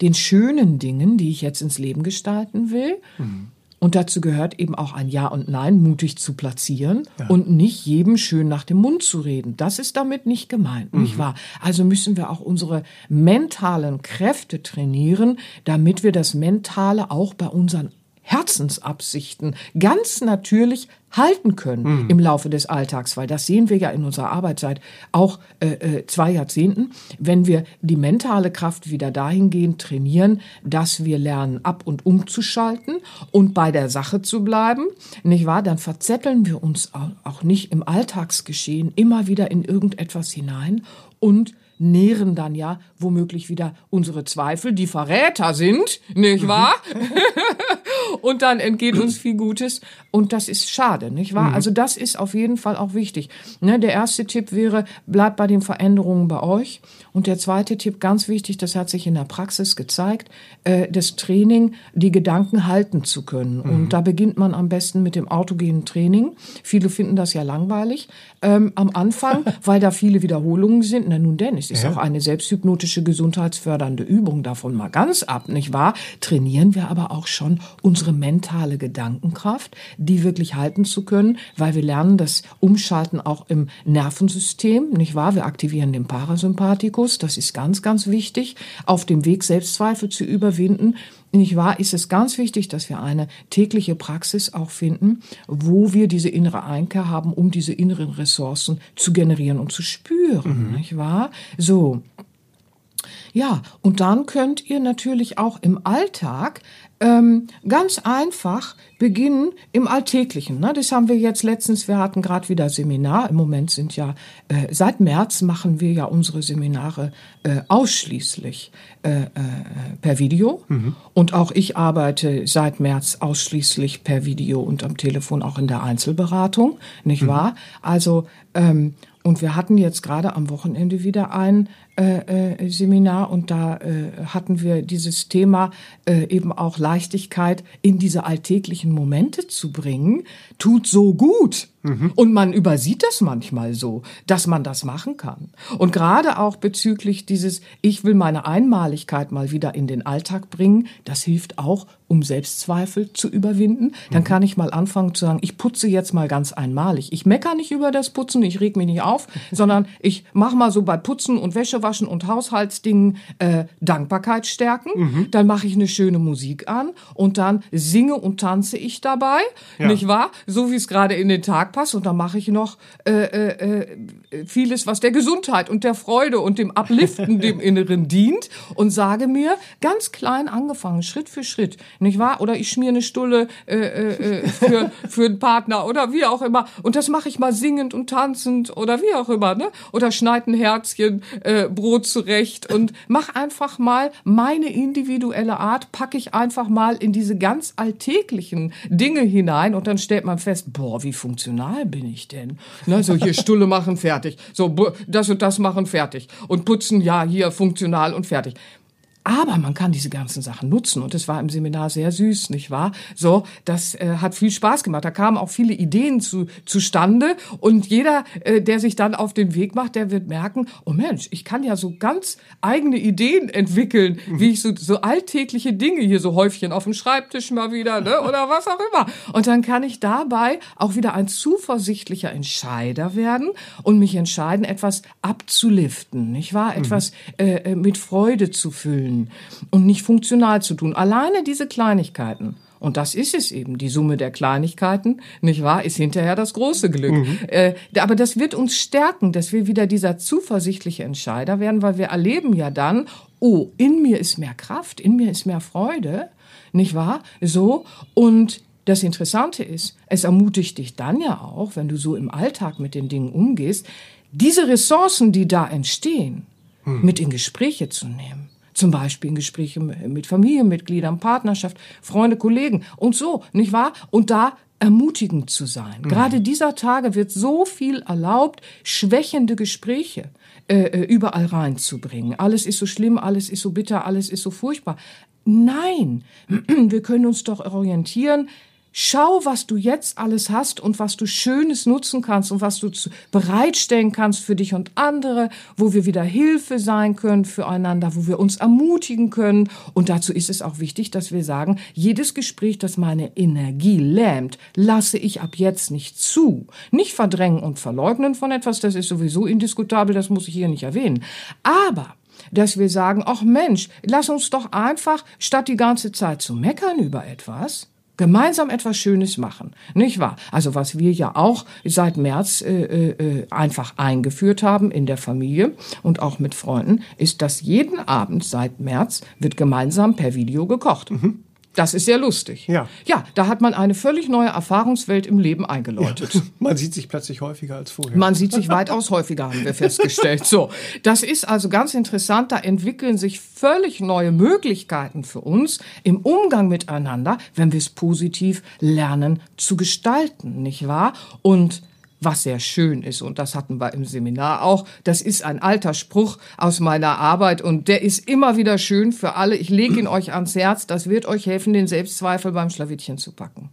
Speaker 2: den schönen Dingen, die ich jetzt ins Leben gestalten will. Hm. Und dazu gehört eben auch ein Ja und Nein mutig zu platzieren ja. und nicht jedem schön nach dem Mund zu reden. Das ist damit nicht gemeint, mhm. nicht wahr? Also müssen wir auch unsere mentalen Kräfte trainieren, damit wir das Mentale auch bei unseren Herzensabsichten ganz natürlich halten können mhm. im Laufe des Alltags, weil das sehen wir ja in unserer Arbeit seit auch äh, äh, zwei Jahrzehnten, wenn wir die mentale Kraft wieder dahingehend trainieren, dass wir lernen, ab und umzuschalten und bei der Sache zu bleiben, nicht wahr? Dann verzetteln wir uns auch nicht im Alltagsgeschehen immer wieder in irgendetwas hinein und nähren dann ja womöglich wieder unsere Zweifel, die Verräter sind, nicht wahr? (laughs) Und dann entgeht uns viel Gutes und das ist schade, nicht wahr? Mhm. Also das ist auf jeden Fall auch wichtig. Ne, der erste Tipp wäre, bleibt bei den Veränderungen bei euch und der zweite Tipp, ganz wichtig, das hat sich in der Praxis gezeigt, äh, das Training, die Gedanken halten zu können mhm. und da beginnt man am besten mit dem autogenen Training. Viele finden das ja langweilig ähm, am Anfang, (laughs) weil da viele Wiederholungen sind. Na nun denn, es ist ja. auch eine selbsthypnotische gesundheitsfördernde Übung davon mal ganz ab, nicht wahr? Trainieren wir aber auch schon unsere mentale Gedankenkraft, die wirklich halten zu können, weil wir lernen das Umschalten auch im Nervensystem, nicht wahr? Wir aktivieren den Parasympathikus, das ist ganz, ganz wichtig, auf dem Weg Selbstzweifel zu überwinden nicht wahr, ist es ganz wichtig, dass wir eine tägliche Praxis auch finden, wo wir diese innere Einkehr haben, um diese inneren Ressourcen zu generieren und zu spüren, mhm. nicht wahr? So. Ja, und dann könnt ihr natürlich auch im Alltag ähm, ganz einfach beginnen im Alltäglichen. Ne? Das haben wir jetzt letztens, wir hatten gerade wieder Seminar. Im Moment sind ja, äh, seit März machen wir ja unsere Seminare äh, ausschließlich äh, äh, per Video. Mhm. Und auch ich arbeite seit März ausschließlich per Video und am Telefon auch in der Einzelberatung, nicht mhm. wahr? Also, ähm, und wir hatten jetzt gerade am Wochenende wieder ein äh, äh, Seminar und da äh, hatten wir dieses Thema äh, eben auch Leichtigkeit in diese alltäglichen Momente zu bringen, tut so gut. Mhm. Und man übersieht das manchmal so, dass man das machen kann. Und gerade auch bezüglich dieses, ich will meine Einmaligkeit mal wieder in den Alltag bringen, das hilft auch, um Selbstzweifel zu überwinden. Dann mhm. kann ich mal anfangen zu sagen, ich putze jetzt mal ganz einmalig. Ich mecker nicht über das Putzen, ich reg mich nicht auf, (laughs) sondern ich mache mal so bei Putzen und Wäschewaschen und Haushaltsdingen äh, Dankbarkeit stärken. Mhm. Dann mache ich eine schöne Musik an und dann singe und tanze ich dabei, ja. nicht wahr? So wie es gerade in den Tag passt. Und dann mache ich noch äh, äh, äh, vieles, was der Gesundheit und der Freude und dem Abliften, dem Inneren dient und sage mir, ganz klein angefangen, Schritt für Schritt, nicht wahr? Oder ich schmier eine Stulle äh, äh, äh für, für einen Partner oder wie auch immer. Und das mache ich mal singend und tanzend oder wie auch immer, ne? Oder schneid ein Herzchen, äh, Brot zurecht und mach einfach mal meine individuelle Art, packe ich einfach mal in diese ganz alltäglichen Dinge hinein und dann stellt man fest, boah, wie funktional bin ich denn? Ne, so hier Stulle machen, fertig. So das und das machen, fertig. Und putzen, ja, hier funktional und fertig. Aber man kann diese ganzen Sachen nutzen und es war im Seminar sehr süß, nicht wahr? So, das äh, hat viel Spaß gemacht. Da kamen auch viele Ideen zu, zustande und jeder, äh, der sich dann auf den Weg macht, der wird merken, oh Mensch, ich kann ja so ganz eigene Ideen entwickeln, mhm. wie ich so, so alltägliche Dinge hier so Häufchen auf dem Schreibtisch mal wieder, ne, oder was auch immer. Und dann kann ich dabei auch wieder ein zuversichtlicher Entscheider werden und mich entscheiden, etwas abzuliften, nicht wahr? Mhm. Etwas äh, äh mit Freude zu füllen erfüllen und nicht funktional zu tun. Alleine diese Kleinigkeiten. Und das ist es eben. Die Summe der Kleinigkeiten, nicht wahr, ist hinterher das große Glück. Mhm. Äh, aber das wird uns stärken, dass wir wieder dieser zuversichtliche Entscheider werden, weil wir erleben ja dann, oh, in mir ist mehr Kraft, in mir ist mehr Freude, nicht wahr? So. Und das Interessante ist, es ermutigt dich dann ja auch, wenn du so im Alltag mit den Dingen umgehst, diese Ressourcen, die da entstehen, hm. mit in Gespräche zu nehmen. Zum Beispiel in Gespräche mit Familienmitgliedern, Partnerschaft, Freunde, Kollegen und so, nicht wahr? Und da ermutigend zu sein. Mhm. Gerade dieser Tage wird so viel erlaubt, schwächende Gespräche äh, äh überall reinzubringen. Alles ist so schlimm, alles ist so bitter, alles ist so furchtbar. Nein, (clears throat) wir können uns doch orientieren Schau, was du jetzt alles hast und was du Schönes nutzen kannst und was du bereitstellen kannst für dich und andere, wo wir wieder Hilfe sein können füreinander, wo wir uns ermutigen können. Und dazu ist es auch wichtig, dass wir sagen, jedes Gespräch, das meine Energie lähmt, lasse ich ab jetzt nicht zu. Nicht verdrängen und verleugnen von etwas, das ist sowieso indiskutabel, das muss ich hier nicht erwähnen. Aber dass wir sagen, ach Mensch, lass uns doch einfach, statt die ganze Zeit zu meckern über etwas, gemeinsam etwas Schönes machen, nicht wahr? Also was wir ja auch seit März äh, äh, einfach eingeführt haben in der Familie und auch mit Freunden, ist, dass jeden Abend seit März wird gemeinsam per Video gekocht. Mhm. Das ist sehr lustig. Ja. Ja, da hat man eine völlig neue Erfahrungswelt im Leben eingeläutet. Ja,
Speaker 1: man sieht sich plötzlich häufiger als vorher.
Speaker 2: Man sieht sich weitaus häufiger, haben wir festgestellt. So. Das ist also ganz interessant. Da entwickeln sich völlig neue Möglichkeiten für uns im Umgang miteinander, wenn wir es positiv lernen zu gestalten, nicht wahr? Und was sehr schön ist. Und das hatten wir im Seminar auch. Das ist ein alter Spruch aus meiner Arbeit und der ist immer wieder schön für alle. Ich lege ihn euch ans Herz. Das wird euch helfen, den Selbstzweifel beim Schlawittchen zu packen.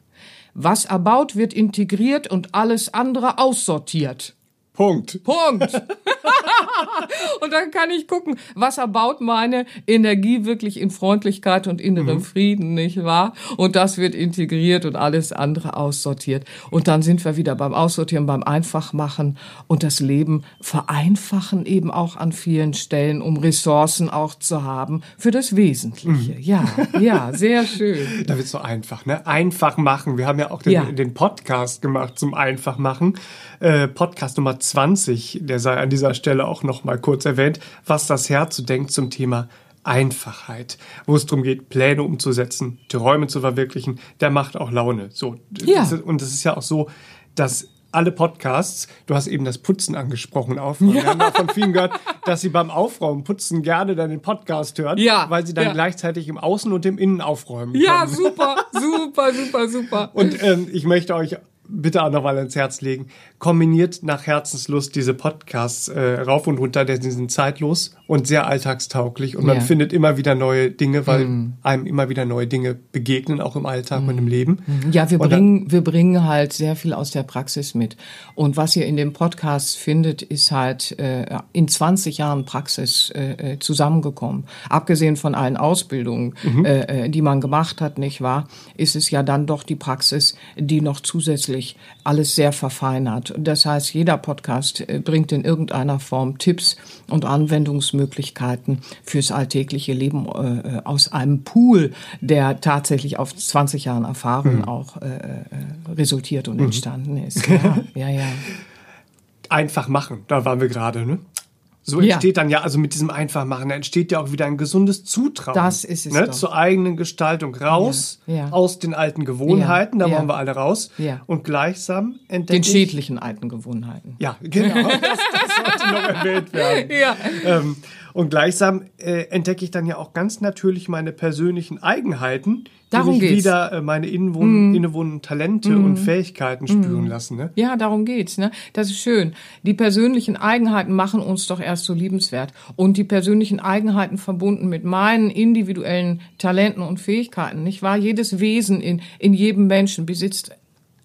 Speaker 2: Was erbaut, wird integriert und alles andere aussortiert.
Speaker 1: Punkt.
Speaker 2: Punkt. (laughs) und dann kann ich gucken, was erbaut meine Energie wirklich in Freundlichkeit und innerem mhm. Frieden, nicht wahr? Und das wird integriert und alles andere aussortiert. Und dann sind wir wieder beim Aussortieren, beim Einfachmachen und das Leben vereinfachen eben auch an vielen Stellen, um Ressourcen auch zu haben für das Wesentliche. Mhm. Ja, ja, (laughs) sehr schön.
Speaker 1: Da wird so einfach, ne? Einfach machen. Wir haben ja auch den, ja. den Podcast gemacht zum Einfachmachen. Äh, Podcast Nummer 20, der sei an dieser Stelle auch noch mal kurz erwähnt, was das Herz so denkt zum Thema Einfachheit, wo es darum geht, Pläne umzusetzen, Träume zu verwirklichen, der macht auch Laune. So. Ja. Und es ist ja auch so, dass alle Podcasts, du hast eben das Putzen angesprochen, Aufräumen. (laughs) Ja. Wir haben auch von vielen gehört, dass sie beim Aufräumen, Putzen gerne dann den Podcast hören, ja. weil sie dann ja. gleichzeitig im Außen und im Innen aufräumen können.
Speaker 2: Ja, super, (laughs) super, super, super.
Speaker 1: Und ähm, ich möchte euch bitte auch nochmal ins Herz legen. Kombiniert nach Herzenslust diese Podcasts äh, rauf und runter, denn sie sind zeitlos und sehr alltagstauglich und man ja. findet immer wieder neue Dinge, weil mm. einem immer wieder neue Dinge begegnen, auch im Alltag mm. und im mhm. Leben.
Speaker 2: Mhm. Ja, wir bringen, wir bringen halt sehr viel aus der Praxis mit. Und was ihr in dem Podcast findet, ist halt äh, in 20 Jahren Praxis äh, äh, zusammengekommen. Abgesehen von allen Ausbildungen, mhm. äh, äh, die man gemacht hat, nicht wahr, ist es ja dann doch die Praxis, die noch zusätzlich wirklich alles sehr verfeinert. Das heißt, jeder Podcast äh, bringt in irgendeiner Form Tipps und Anwendungsmöglichkeiten fürs alltägliche Leben äh, äh aus einem Pool, der tatsächlich auf 20 Jahren Erfahrung mhm. auch äh, äh, resultiert und mhm. entstanden ist. Ja, ja, ja. (laughs)
Speaker 1: Einfach machen, da waren wir gerade, ne? So entsteht ja. dann ja, also mit diesem Einfachmachen, da entsteht ja auch wieder ein gesundes Zutrauen.
Speaker 2: Das ist es. Ne, doch.
Speaker 1: Zur eigenen Gestaltung raus ja, ja. aus den alten Gewohnheiten, da wollen wir alle raus. Und gleichsam
Speaker 2: entdecken. Den schädlichen alten Gewohnheiten.
Speaker 1: Ja, genau. (laughs) das, das sollte noch erwähnt werden. Ja. Ähm, und gleichsam äh, entdecke ich dann ja auch ganz natürlich meine persönlichen Eigenheiten, darum die mich geht's. wieder äh, meine innewohnen, mm. innewohnenden Talente mm. und Fähigkeiten spüren mm. lassen. Ne?
Speaker 2: Ja, darum geht's. Ne? Das ist schön. Die persönlichen Eigenheiten machen uns doch erst so liebenswert. Und die persönlichen Eigenheiten verbunden mit meinen individuellen Talenten und Fähigkeiten, nicht wahr? Jedes Wesen in, in jedem Menschen besitzt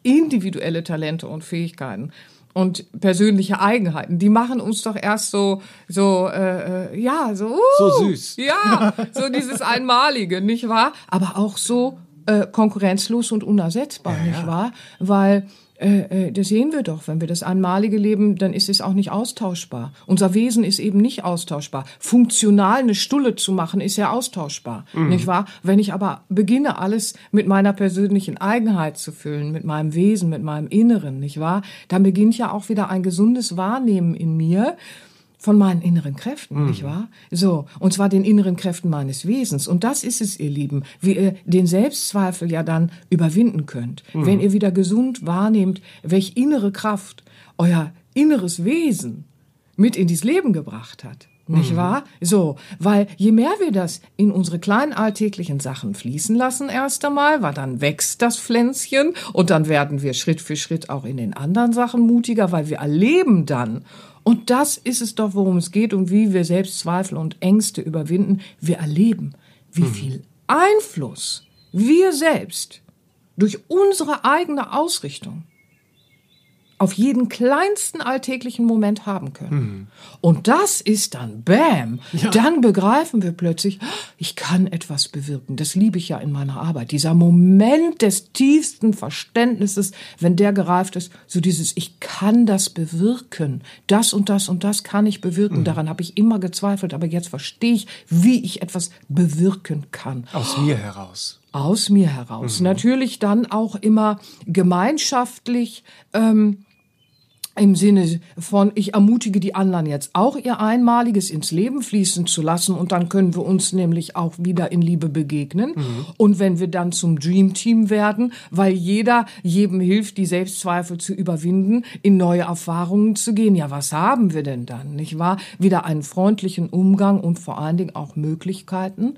Speaker 2: individuelle Talente und Fähigkeiten und persönliche Eigenheiten, die machen uns doch erst so so äh, äh, ja so uh,
Speaker 1: so süß.
Speaker 2: ja so dieses einmalige nicht wahr? Aber auch so äh, konkurrenzlos und unersetzbar ja, nicht wahr? Weil äh, äh, das sehen wir doch, wenn wir das einmalige leben, dann ist es auch nicht austauschbar. Unser Wesen ist eben nicht austauschbar. Funktional eine Stulle zu machen, ist ja austauschbar, mhm. nicht wahr? Wenn ich aber beginne, alles mit meiner persönlichen Eigenheit zu füllen, mit meinem Wesen, mit meinem Inneren, nicht wahr? Dann beginnt ja auch wieder ein gesundes Wahrnehmen in mir von meinen inneren Kräften, mhm. nicht wahr? So, und zwar den inneren Kräften meines Wesens. Und das ist es, ihr Lieben, wie ihr den Selbstzweifel ja dann überwinden könnt. Mhm. Wenn ihr wieder gesund wahrnehmt, welch innere Kraft euer inneres Wesen mit in dieses Leben gebracht hat. Nicht mhm. wahr? So, weil je mehr wir das in unsere kleinen alltäglichen Sachen fließen lassen erst einmal, weil dann wächst das Pflänzchen und dann werden wir Schritt für Schritt auch in den anderen Sachen mutiger, weil wir erleben dann und das ist es doch, worum es geht und wie wir Selbstzweifel und Ängste überwinden. Wir erleben, wie hm. viel Einfluss wir selbst durch unsere eigene Ausrichtung auf jeden kleinsten alltäglichen Moment haben können. Mhm. Und das ist dann Bam. Ja. Dann begreifen wir plötzlich, ich kann etwas bewirken. Das liebe ich ja in meiner Arbeit. Dieser Moment des tiefsten Verständnisses, wenn der gereift ist, so dieses, ich kann das bewirken. Das und das und das kann ich bewirken. Mhm. Daran habe ich immer gezweifelt, aber jetzt verstehe ich, wie ich etwas bewirken kann.
Speaker 1: Aus mir heraus
Speaker 2: aus mir heraus. Mhm. Natürlich dann auch immer gemeinschaftlich. Ähm, im Sinne von, ich ermutige die anderen jetzt auch ihr Einmaliges ins Leben fließen zu lassen und dann können wir uns nämlich auch wieder in Liebe begegnen. Mhm. Und wenn wir dann zum Dream Team werden, weil jeder jedem hilft, die Selbstzweifel zu überwinden, in neue Erfahrungen zu gehen, ja, was haben wir denn dann, nicht wahr? Wieder einen freundlichen Umgang und vor allen Dingen auch Möglichkeiten,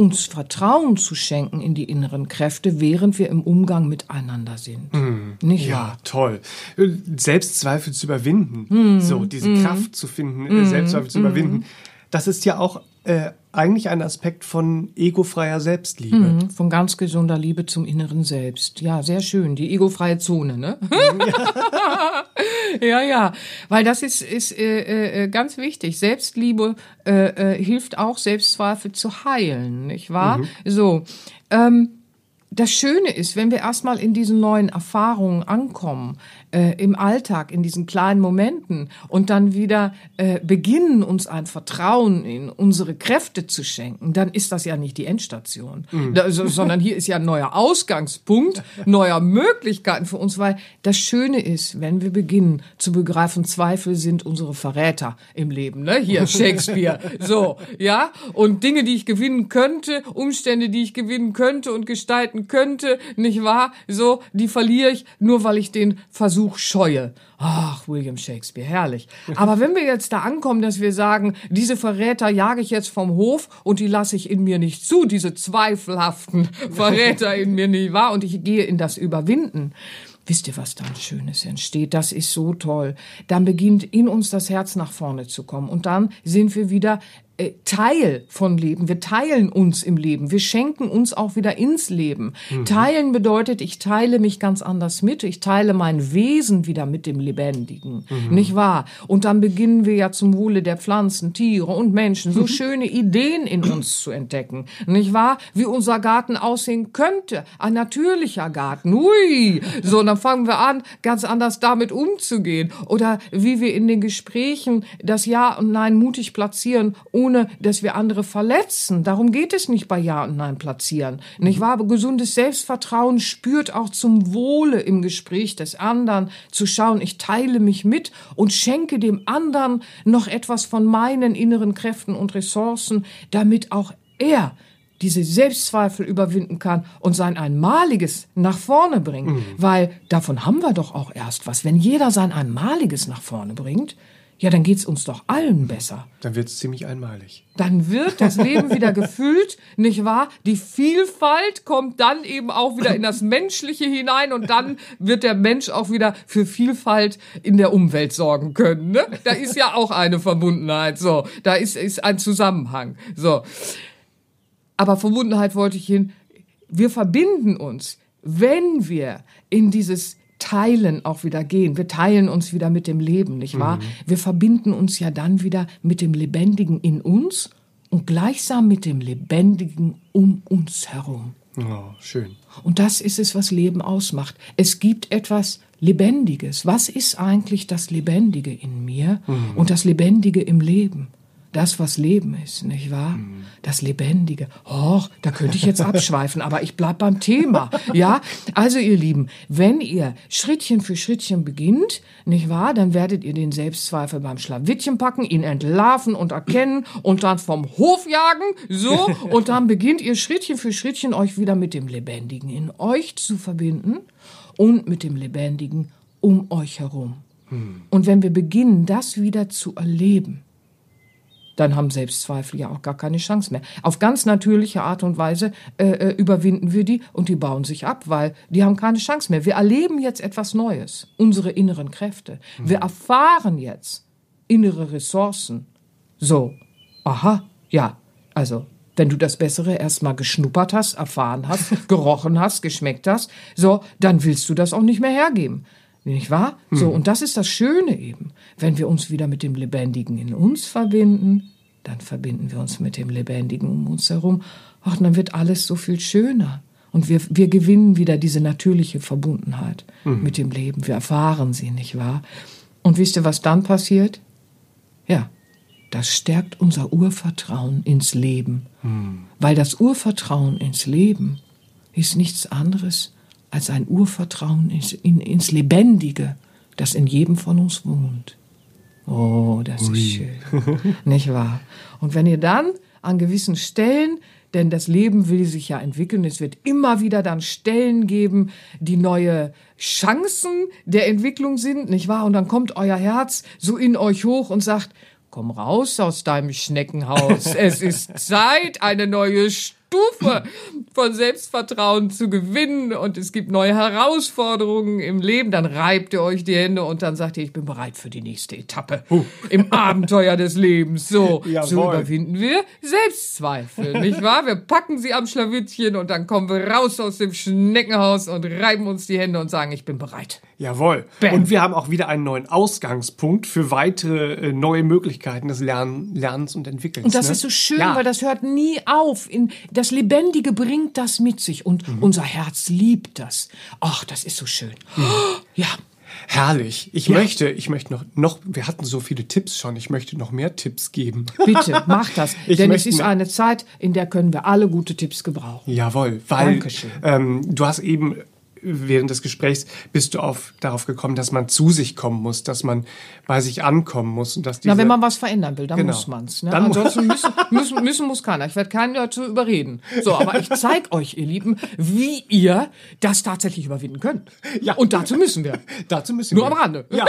Speaker 2: uns Vertrauen zu schenken in die inneren Kräfte, während wir im Umgang miteinander sind.
Speaker 1: Mm, Nicht ja, wahr? toll. Selbstzweifel zu überwinden, mm, so diese mm, Kraft zu finden, äh, Selbstzweifel zu überwinden. Das ist ja auch äh, eigentlich ein Aspekt von egofreier Selbstliebe. Mhm,
Speaker 2: von ganz gesunder Liebe zum inneren Selbst. Ja, sehr schön. Die egofreie Zone, ne? Ja, (laughs) ja, ja. weil das ist, ist äh, äh, ganz wichtig. Selbstliebe äh, äh, hilft auch, Selbstzweifel zu heilen, nicht wahr? Mhm. So. Ähm, das Schöne ist, wenn wir erstmal in diesen neuen Erfahrungen ankommen, äh, im Alltag, in diesen kleinen Momenten und dann wieder äh, beginnen, uns ein Vertrauen in unsere Kräfte zu schenken, dann ist das ja nicht die Endstation, mhm. da, so, sondern hier ist ja ein neuer Ausgangspunkt, neuer Möglichkeiten für uns, weil das Schöne ist, wenn wir beginnen zu begreifen, Zweifel sind unsere Verräter im Leben, ne? Hier Shakespeare, (laughs) so, ja, und Dinge, die ich gewinnen könnte, Umstände, die ich gewinnen könnte und gestalten könnte, nicht wahr? So, die verliere ich nur, weil ich den Versuch Versuch scheue. Ach, William Shakespeare, herrlich. Aber wenn wir jetzt da ankommen, dass wir sagen, diese Verräter jage ich jetzt vom Hof und die lasse ich in mir nicht zu, diese zweifelhaften (laughs) Verräter in mir nicht wahr und ich gehe in das Überwinden. Wisst ihr, was dann Schönes entsteht? Das ist so toll. Dann beginnt in uns das Herz nach vorne zu kommen und dann sind wir wieder Teil von Leben. Wir teilen uns im Leben. Wir schenken uns auch wieder ins Leben. Mhm. Teilen bedeutet, ich teile mich ganz anders mit. Ich teile mein Wesen wieder mit dem Lebendigen. Mhm. Nicht wahr? Und dann beginnen wir ja zum Wohle der Pflanzen, Tiere und Menschen so (laughs) schöne Ideen in uns zu entdecken. Nicht wahr? Wie unser Garten aussehen könnte. Ein natürlicher Garten. Hui! So, dann fangen wir an, ganz anders damit umzugehen. Oder wie wir in den Gesprächen das Ja und Nein mutig platzieren, ohne ohne dass wir andere verletzen. Darum geht es nicht bei Ja und Nein platzieren. Nicht wahr? Aber gesundes Selbstvertrauen spürt auch zum Wohle im Gespräch des anderen zu schauen, ich teile mich mit und schenke dem anderen noch etwas von meinen inneren Kräften und Ressourcen, damit auch er diese Selbstzweifel überwinden kann und sein Einmaliges nach vorne bringt. Mhm. Weil davon haben wir doch auch erst was. Wenn jeder sein Einmaliges nach vorne bringt, ja, dann geht's uns doch allen besser.
Speaker 1: Dann wird's ziemlich einmalig.
Speaker 2: Dann wird das Leben (laughs) wieder gefüllt, nicht wahr? Die Vielfalt kommt dann eben auch wieder in das Menschliche hinein und dann wird der Mensch auch wieder für Vielfalt in der Umwelt sorgen können. Ne? Da ist ja auch eine Verbundenheit. So, da ist, ist ein Zusammenhang. So. Aber Verbundenheit wollte ich hin. Wir verbinden uns, wenn wir in dieses Teilen auch wieder gehen. Wir teilen uns wieder mit dem Leben, nicht wahr? Mhm. Wir verbinden uns ja dann wieder mit dem Lebendigen in uns und gleichsam mit dem Lebendigen um uns herum.
Speaker 1: Oh, schön.
Speaker 2: Und das ist es, was Leben ausmacht. Es gibt etwas Lebendiges. Was ist eigentlich das Lebendige in mir mhm. und das Lebendige im Leben? Das, was Leben ist, nicht wahr? Das Lebendige. Och, da könnte ich jetzt (laughs) abschweifen, aber ich bleib beim Thema. Ja, also ihr Lieben, wenn ihr Schrittchen für Schrittchen beginnt, nicht wahr, dann werdet ihr den Selbstzweifel beim Schlawittchen packen, ihn entlarven und erkennen und dann vom Hof jagen, so, (laughs) und dann beginnt ihr Schrittchen für Schrittchen euch wieder mit dem Lebendigen in euch zu verbinden und mit dem Lebendigen um euch herum. Und wenn wir beginnen, das wieder zu erleben, dann haben Selbstzweifel ja auch gar keine Chance mehr. Auf ganz natürliche Art und Weise äh, äh, überwinden wir die und die bauen sich ab, weil die haben keine Chance mehr. Wir erleben jetzt etwas Neues, unsere inneren Kräfte. Wir erfahren jetzt innere Ressourcen. So, aha, ja, also wenn du das Bessere erstmal geschnuppert hast, erfahren hast, (laughs) gerochen hast, geschmeckt hast, so, dann willst du das auch nicht mehr hergeben. Nicht wahr? So, und das ist das Schöne eben. Wenn wir uns wieder mit dem Lebendigen in uns verbinden, dann verbinden wir uns mit dem Lebendigen um uns herum. Ach, dann wird alles so viel schöner. Und wir, wir gewinnen wieder diese natürliche Verbundenheit mit dem Leben. Wir erfahren sie, nicht wahr? Und wisst ihr, was dann passiert? Ja, das stärkt unser Urvertrauen ins Leben. Weil das Urvertrauen ins Leben ist nichts anderes als ein Urvertrauen ins, in, ins Lebendige, das in jedem von uns wohnt. Oh, das ist schön. Nicht wahr? Und wenn ihr dann an gewissen Stellen, denn das Leben will sich ja entwickeln, es wird immer wieder dann Stellen geben, die neue Chancen der Entwicklung sind, nicht wahr? Und dann kommt euer Herz so in euch hoch und sagt, komm raus aus deinem Schneckenhaus. es ist Zeit, eine neue Stufe von Selbstvertrauen zu gewinnen und es gibt neue Herausforderungen im Leben, dann reibt ihr euch die Hände und dann sagt ihr, ich bin bereit für die nächste Etappe im Abenteuer des Lebens. So, so
Speaker 1: Jawohl.
Speaker 2: überwinden wir Selbstzweifel, nicht wahr? Wir packen sie am Schlawittchen und dann kommen wir raus aus dem Schneckenhaus und reiben uns die Hände und sagen, ich bin bereit.
Speaker 1: Jawohl.
Speaker 2: Bam.
Speaker 1: Und wir haben auch wieder einen neuen Ausgangspunkt für weitere äh, neue Möglichkeiten des Lern Lernens und Entwickelns.
Speaker 2: Und das
Speaker 1: ne?
Speaker 2: ist so schön,
Speaker 1: Ja.
Speaker 2: weil das hört nie auf. In, das Lebendige bringt das mit sich und
Speaker 1: Mhm.
Speaker 2: unser Herz liebt das. Ach, das ist so schön.
Speaker 1: Mhm.
Speaker 2: Ja,
Speaker 1: Herrlich. Ich möchte, ich möchte noch, noch, wir hatten so viele Tipps schon. Ich möchte noch mehr Tipps geben. (laughs)
Speaker 2: bitte, mach das. Denn es ist eine Zeit, in der können wir alle gute Tipps gebrauchen.
Speaker 1: Jawohl, weil
Speaker 2: Dankeschön.
Speaker 1: ähm, du hast eben während des Gesprächs bist du auf, darauf gekommen, dass man zu sich kommen muss, dass man bei sich ankommen muss und dass diese,
Speaker 2: Na, wenn man was verändern will, dann
Speaker 1: Genau.
Speaker 2: muss man's. Ne?
Speaker 1: Dann
Speaker 2: Ansonsten müssen, (laughs) müssen, müssen muss keiner. Ich werde keinen dazu überreden. So, aber ich zeig euch, ihr Lieben, wie ihr das tatsächlich überwinden könnt.
Speaker 1: Ja.
Speaker 2: Und dazu müssen wir.
Speaker 1: dazu müssen
Speaker 2: Nur
Speaker 1: wir.
Speaker 2: am Rande.
Speaker 1: Ja.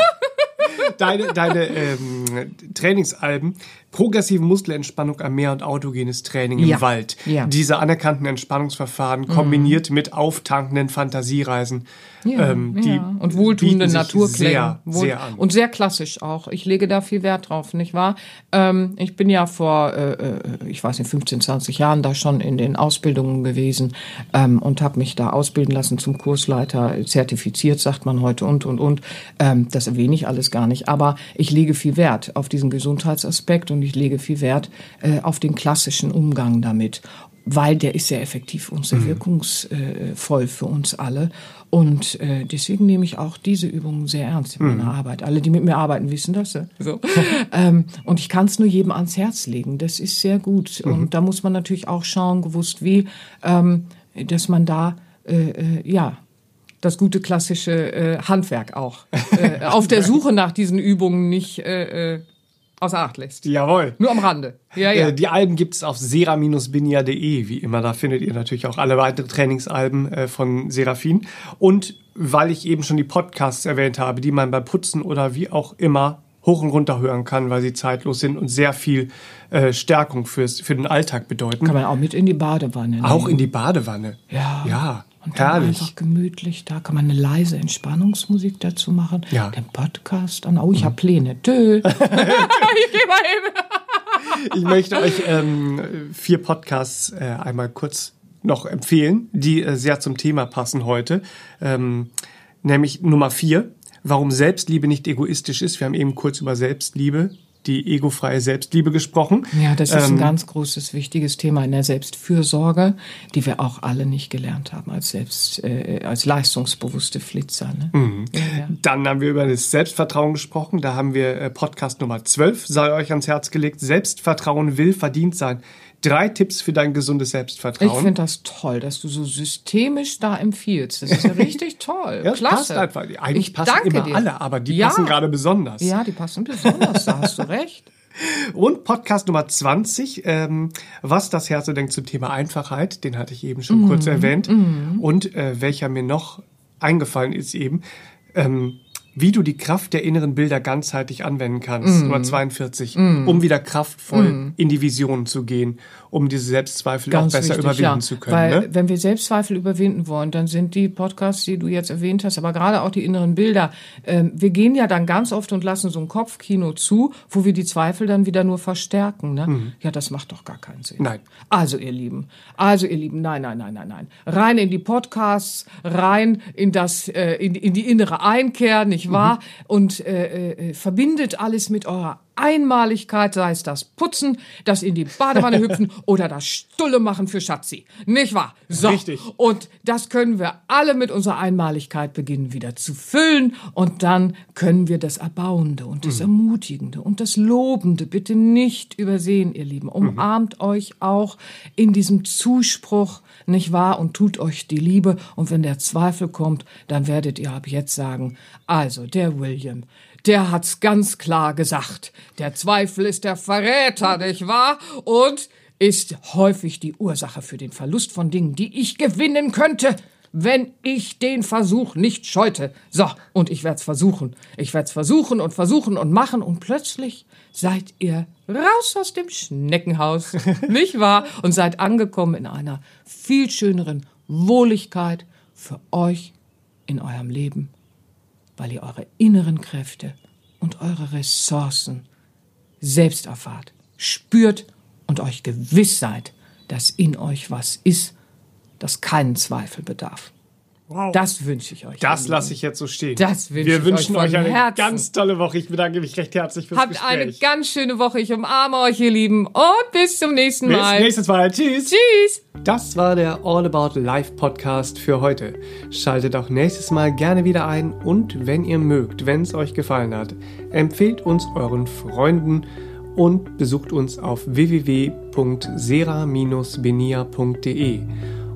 Speaker 1: Deine, deine ähm, Trainingsalben, progressive Muskelentspannung am Meer und autogenes Training im
Speaker 2: Ja.
Speaker 1: Wald.
Speaker 2: Ja.
Speaker 1: Diese anerkannten Entspannungsverfahren kombiniert mit auftankenden Fantasiereisen.
Speaker 2: Ja,
Speaker 1: ähm, die
Speaker 2: ja. und wohltuende Naturklänge.
Speaker 1: Sehr,
Speaker 2: Wohl-
Speaker 1: sehr an.
Speaker 2: Und sehr klassisch auch. Ich lege da viel Wert drauf, nicht wahr? Ähm, ich bin ja vor, äh, äh, ich weiß nicht, 15, 20 Jahren da schon in den Ausbildungen gewesen ähm, und habe mich da ausbilden lassen zum Kursleiter, zertifiziert, sagt man heute und, und, und. Ähm, das erwähne ich alles gar nicht. Aber ich lege viel Wert auf diesen Gesundheitsaspekt und ich lege viel Wert äh, auf den klassischen Umgang damit weil der ist sehr effektiv und sehr wirkungsvoll für uns alle. Und äh, deswegen nehme ich auch diese Übungen sehr ernst in meiner Arbeit. Alle, die mit mir arbeiten, wissen das. ja. So. (laughs) ähm, und ich kann es nur jedem ans Herz legen. Das ist sehr gut. Und da muss man natürlich auch schauen, gewusst wie, ähm, dass man da, äh, äh, ja, das gute klassische äh, Handwerk auch äh, (laughs) auf der Suche nach diesen Übungen nicht äh, äh, außer Acht lässt.
Speaker 1: Jawohl.
Speaker 2: Nur am Rande. Ja, ja.
Speaker 1: Äh, Die Alben gibt's auf sera-binia.de, wie immer. Da findet ihr natürlich auch alle weitere Trainingsalben äh, von Serafin. Und weil ich eben schon die Podcasts erwähnt habe, die man beim Putzen oder wie auch immer hoch und runter hören kann, weil sie zeitlos sind und sehr viel äh, Stärkung fürs, für den Alltag bedeuten.
Speaker 2: Kann man auch mit in die Badewanne
Speaker 1: auch
Speaker 2: nehmen.
Speaker 1: in die Badewanne.
Speaker 2: Ja.
Speaker 1: Ja,
Speaker 2: Und dann
Speaker 1: herrlich.
Speaker 2: einfach gemütlich, da kann man eine leise Entspannungsmusik dazu machen.
Speaker 1: Ja. Mhm.
Speaker 2: Den Podcast an. Oh, ich hab Pläne. Tö. (laughs) ich geh mal hin.
Speaker 1: Ich möchte euch ähm, vier Podcasts äh, einmal kurz noch empfehlen, die äh, sehr zum Thema passen heute. Ähm, nämlich Nummer vier, warum Selbstliebe nicht egoistisch ist. Wir haben eben kurz über Selbstliebe die egofreie Selbstliebe gesprochen.
Speaker 2: Ja, das ist ähm, ein ganz großes, wichtiges Thema in der Selbstfürsorge, die wir auch alle nicht gelernt haben als selbst, äh, als leistungsbewusste Flitzer. Ne?
Speaker 1: Mhm. Ja, ja. Dann haben wir über das Selbstvertrauen gesprochen. Da haben wir äh, Podcast Nummer 12, sei euch ans Herz gelegt. Selbstvertrauen will verdient sein. Drei Tipps für dein gesundes Selbstvertrauen.
Speaker 2: Ich finde das toll, dass du so systemisch da empfiehlst. Das ist ja (laughs) richtig toll. ja, Klasse. Passt
Speaker 1: einfach. Eigentlich ich passen immer dir. alle, aber die ja. passen gerade besonders.
Speaker 2: Ja, die passen besonders, da hast du recht. (laughs)
Speaker 1: Und Podcast Nummer 20, ähm, was das Herz so denkt zum Thema Einfachheit, den hatte ich eben schon mm, kurz erwähnt. Mm. Und äh, welcher mir noch eingefallen ist eben, ähm, wie du die Kraft der inneren Bilder ganzheitlich anwenden kannst, mm. Nummer 42, mm. um wieder kraftvoll mm. in die Vision zu gehen um diese Selbstzweifel Ganz auch besser wichtig, überwinden ja. zu können.
Speaker 2: Weil ne? wenn wir Selbstzweifel überwinden wollen, dann sind die Podcasts, die du jetzt erwähnt hast, aber gerade auch die inneren Bilder, äh, wir gehen ja dann ganz oft und lassen so ein Kopfkino zu, wo wir die Zweifel dann wieder nur verstärken. Ne? Mhm. Ja, das macht doch gar keinen Sinn.
Speaker 1: Nein.
Speaker 2: Also ihr Lieben, also ihr Lieben, nein, nein, nein, nein, nein. Rein in die Podcasts, rein in das, äh, in, in die innere Einkehr, nicht wahr? Mhm. Und äh, äh, verbindet alles mit eurer Einmaligkeit, sei es das Putzen, das in die Badewanne (laughs) hüpfen oder das Stulle machen für Schatzi. Nicht wahr?
Speaker 1: So. Richtig.
Speaker 2: Und das können wir alle mit unserer Einmaligkeit beginnen wieder zu füllen und dann können wir das Erbauende und das mhm. Ermutigende und das Lobende bitte nicht übersehen, ihr Lieben. Umarmt mhm. euch auch in diesem Zuspruch, nicht wahr? Und tut euch die Liebe. Und wenn der Zweifel kommt, dann werdet ihr ab jetzt sagen, also der William, der hat's ganz klar gesagt. Der Zweifel ist der Verräter, nicht wahr? Und ist häufig die Ursache für den Verlust von Dingen, die ich gewinnen könnte, wenn ich den Versuch nicht scheute. So, und ich werd's versuchen. Ich werd's versuchen und versuchen und machen und plötzlich seid ihr raus aus dem Schneckenhaus, (laughs) nicht wahr? Und seid angekommen in einer viel schöneren Wohligkeit für euch in eurem Leben weil ihr eure inneren Kräfte und eure Ressourcen selbst erfahrt, spürt und euch gewiss seid, dass in euch was ist, das keinen Zweifel bedarf. Wow. Das wünsche ich euch.
Speaker 1: Das lasse ich jetzt so stehen.
Speaker 2: Das wünsche
Speaker 1: Wir wünschen
Speaker 2: euch,
Speaker 1: euch eine
Speaker 2: Herzen.
Speaker 1: ganz tolle Woche. Ich bedanke mich recht herzlich fürs
Speaker 2: Habt
Speaker 1: Gespräch.
Speaker 2: Habt eine ganz schöne Woche. Ich umarme euch, ihr Lieben. Und bis zum nächsten Mal.
Speaker 1: Bis nächstes Mal. Tschüss.
Speaker 2: Tschüss.
Speaker 1: Das war der All About Life Podcast für heute. Schaltet auch nächstes Mal gerne wieder ein. Und wenn ihr mögt, wenn es euch gefallen hat, empfehlt uns euren Freunden und besucht uns auf www.sera-benia.de.